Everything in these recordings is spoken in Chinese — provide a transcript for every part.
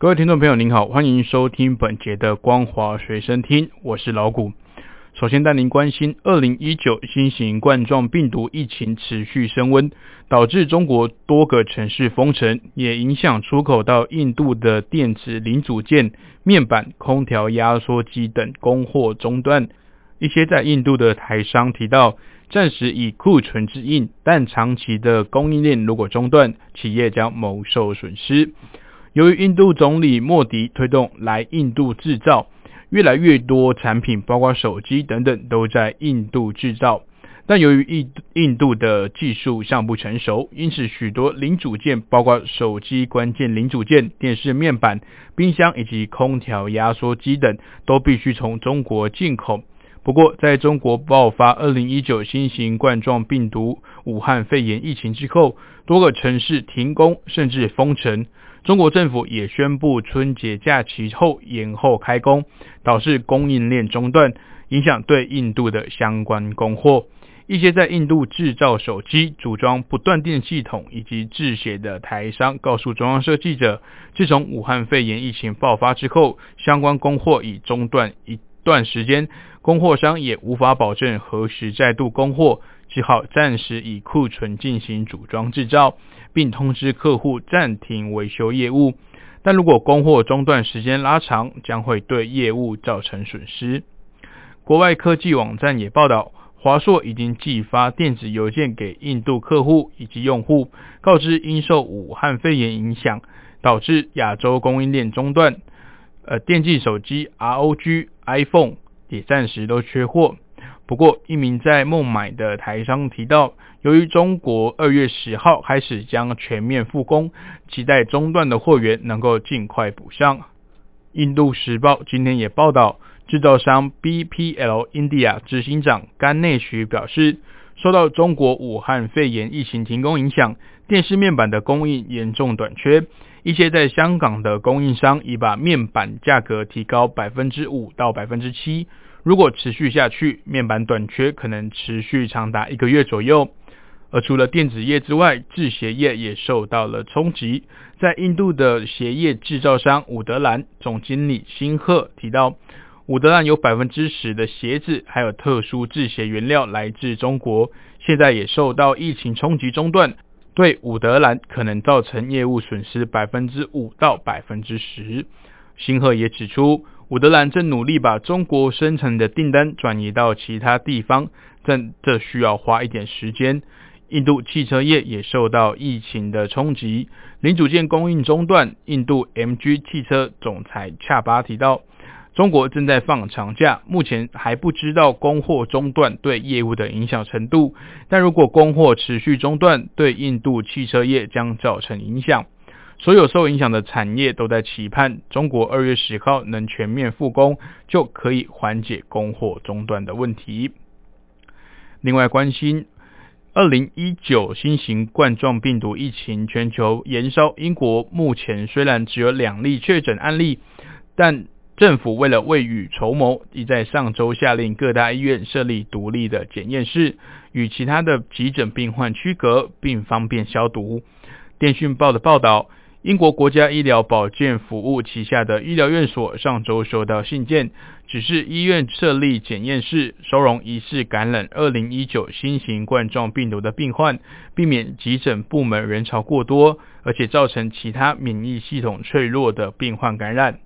各位听众朋友，您好，欢迎收听本节的光华随身听，我是老谷。首先带您关心，二零一九新型冠状病毒疫情持续升温，导致中国多个城市封城，也影响出口到印度的电子零组件、面板、空调压缩机等供货中断。一些在印度的台商提到，暂时以库存之应，但长期的供应链如果中断，企业将蒙受损失。由于印度总理莫迪推动来印度制造，越来越多产品，包括手机等等，都在印度制造。但由于印印度的技术尚不成熟，因此许多零组件，包括手机关键零组件、电视面板、冰箱以及空调压缩机等，都必须从中国进口。不过，在中国爆发2019新型冠状病毒武汉肺炎疫情之后，多个城市停工甚至封城。中国政府也宣布春节假期后延后开工，导致供应链中断，影响对印度的相关供货。一些在印度制造手机、组装不断电系统以及制鞋的台商告诉中央社记者，自从武汉肺炎疫情爆发之后，相关供货已中断一段时间，供货商也无法保证何时再度供货。只好暂时以库存进行组装制造，并通知客户暂停维修业务。但如果供货中断时间拉长，将会对业务造成损失。国外科技网站也报道，华硕已经寄发电子邮件给印度客户以及用户，告知因受武汉肺炎影响，导致亚洲供应链中断。呃，电竞手机 ROG、iPhone 也暂时都缺货。不过，一名在孟买的台商提到，由于中国二月十号开始将全面复工，期待中断的货源能够尽快补上。印度时报今天也报道，制造商 BPL India 执行长甘内许表示，受到中国武汉肺炎疫情停工影响，电视面板的供应严重短缺。一些在香港的供应商已把面板价格提高百分之五到百分之七。如果持续下去，面板短缺可能持续长达一个月左右。而除了电子业之外，制鞋业也受到了冲击。在印度的鞋业制造商伍德兰总经理辛赫提到，伍德兰有百分之十的鞋子还有特殊制鞋原料来自中国，现在也受到疫情冲击中断，对伍德兰可能造成业务损失百分之五到百分之十。辛赫也指出。伍德兰正努力把中国生产的订单转移到其他地方，但这需要花一点时间。印度汽车业也受到疫情的冲击，零组件供应中断。印度 MG 汽车总裁恰巴提到，中国正在放长假，目前还不知道供货中断对业务的影响程度，但如果供货持续中断，对印度汽车业将造成影响。所有受影响的产业都在期盼中国二月十号能全面复工，就可以缓解供货中断的问题。另外，关心二零一九新型冠状病毒疫情全球延烧，英国目前虽然只有两例确诊案例，但政府为了未雨绸缪，已在上周下令各大医院设立独立的检验室，与其他的急诊病患区隔，并方便消毒。电讯报的报道。英国国家医疗保健服务旗下的医疗院所上周收到信件，指示医院设立检验室，收容疑似感染2019新型冠状病毒的病患，避免急诊部门人潮过多，而且造成其他免疫系统脆弱的病患感染。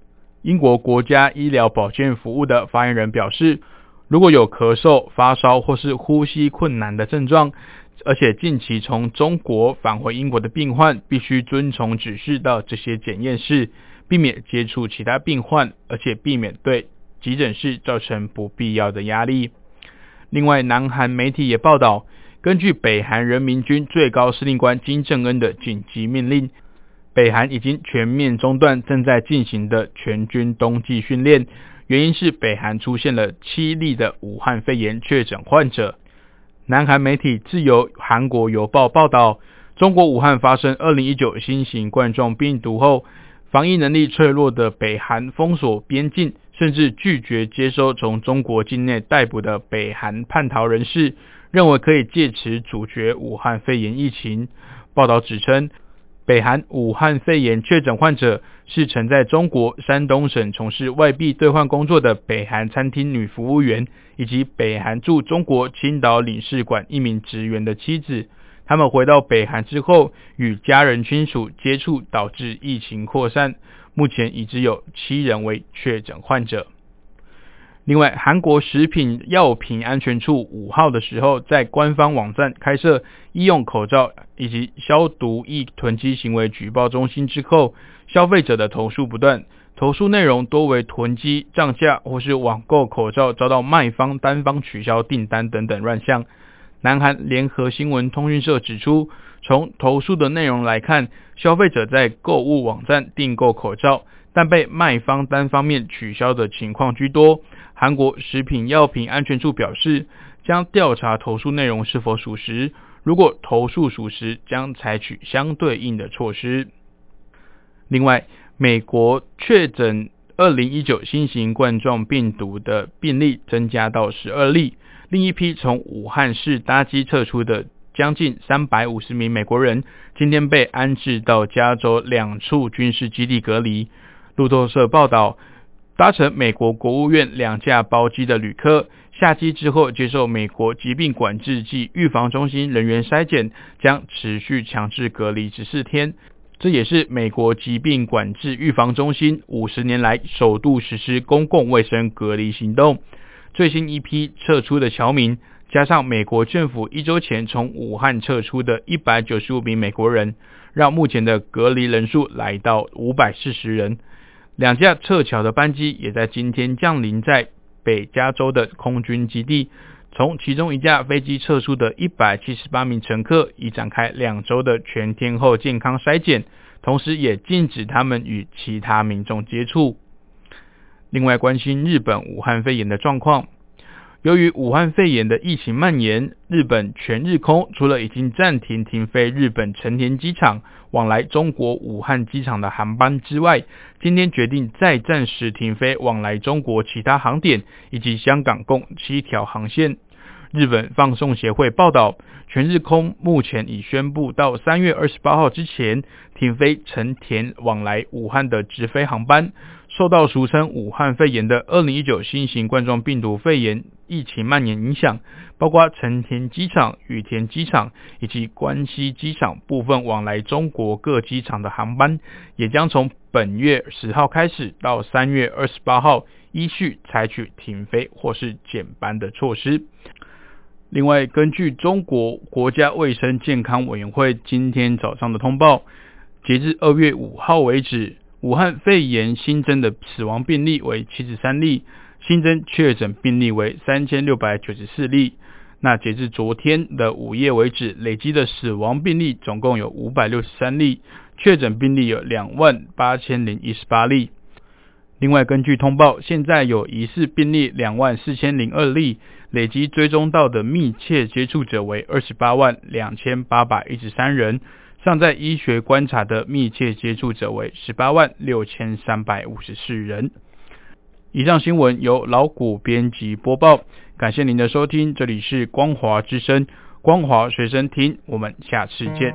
英国国家医疗保健服务的发言人表示，如果有咳嗽、发烧或是呼吸困难的症状，而且近期从中国返回英国的病患必须遵从指示到这些检验室，避免接触其他病患，而且避免对急诊室造成不必要的压力。另外，南韩媒体也报道，根据北韩人民军最高司令官金正恩的紧急命令，北韩已经全面中断正在进行的全军冬季训练，原因是北韩出现了七例的武汉肺炎确诊患者。南韩媒体自由韩国邮报报道，中国武汉发生2019新型冠状病毒后，防疫能力脆弱的北韩封锁边境，甚至拒绝接收从中国境内逮捕的北韩叛逃人士，认为可以借此阻绝武汉肺炎疫情。报道指称。北韩武汉肺炎确诊患者是曾在中国山东省从事外币兑换工作的北韩餐厅女服务员，以及北韩驻中国青岛领事馆一名职员的妻子。他们回到北韩之后，与家人亲属接触，导致疫情扩散。目前已知有七人为确诊患者。另外，韩国食品药品安全处五号的时候，在官方网站开设医用口罩以及消毒液囤积行为举报中心之后，消费者的投诉不断，投诉内容多为囤积、涨价或是网购口罩遭到卖方单方取消订单等等乱象。南韩联合新闻通讯社指出，从投诉的内容来看，消费者在购物网站订购口罩，但被卖方单方面取消的情况居多。韩国食品药品安全处表示，将调查投诉内容是否属实。如果投诉属实，将采取相对应的措施。另外，美国确诊2019新型冠状病毒的病例增加到12例。另一批从武汉市搭机撤出的将近三百五十名美国人，今天被安置到加州两处军事基地隔离。路透社报道。搭乘美国国务院两架包机的旅客下机之后，接受美国疾病管制及预防中心人员筛检，将持续强制隔离十四天。这也是美国疾病管制预防中心五十年来首度实施公共卫生隔离行动。最新一批撤出的侨民，加上美国政府一周前从武汉撤出的一百九十五名美国人，让目前的隔离人数来到五百四十人。两架撤侨的班机也在今天降临在北加州的空军基地。从其中一架飞机撤出的一百七十八名乘客已展开两周的全天候健康筛检，同时也禁止他们与其他民众接触。另外，关心日本武汉肺炎的状况。由于武汉肺炎的疫情蔓延，日本全日空除了已经暂停停飞日本成田机场往来中国武汉机场的航班之外，今天决定再暂时停飞往来中国其他航点以及香港共七条航线。日本放送协会报道，全日空目前已宣布到三月二十八号之前停飞成田往来武汉的直飞航班。受到俗称武汉肺炎的二零一九新型冠状病毒肺炎疫情蔓延影响，包括成田机场、羽田机场以及关西机场部分往来中国各机场的航班，也将从本月十号开始到三月二十八号依序采取停飞或是减班的措施。另外，根据中国国家卫生健康委员会今天早上的通报，截至二月五号为止，武汉肺炎新增的死亡病例为七十三例，新增确诊病例为三千六百九十四例。那截至昨天的午夜为止，累积的死亡病例总共有五百六十三例，确诊病例有两万八千零一十八例。另外，根据通报，现在有疑似病例两万四千零二例。累积追踪到的密切接触者为二十八万两千八百一十三人，尚在医学观察的密切接触者为十八万六千三百五十四人。以上新闻由老谷编辑播报，感谢您的收听，这里是光华之声，光华随身听，我们下次见。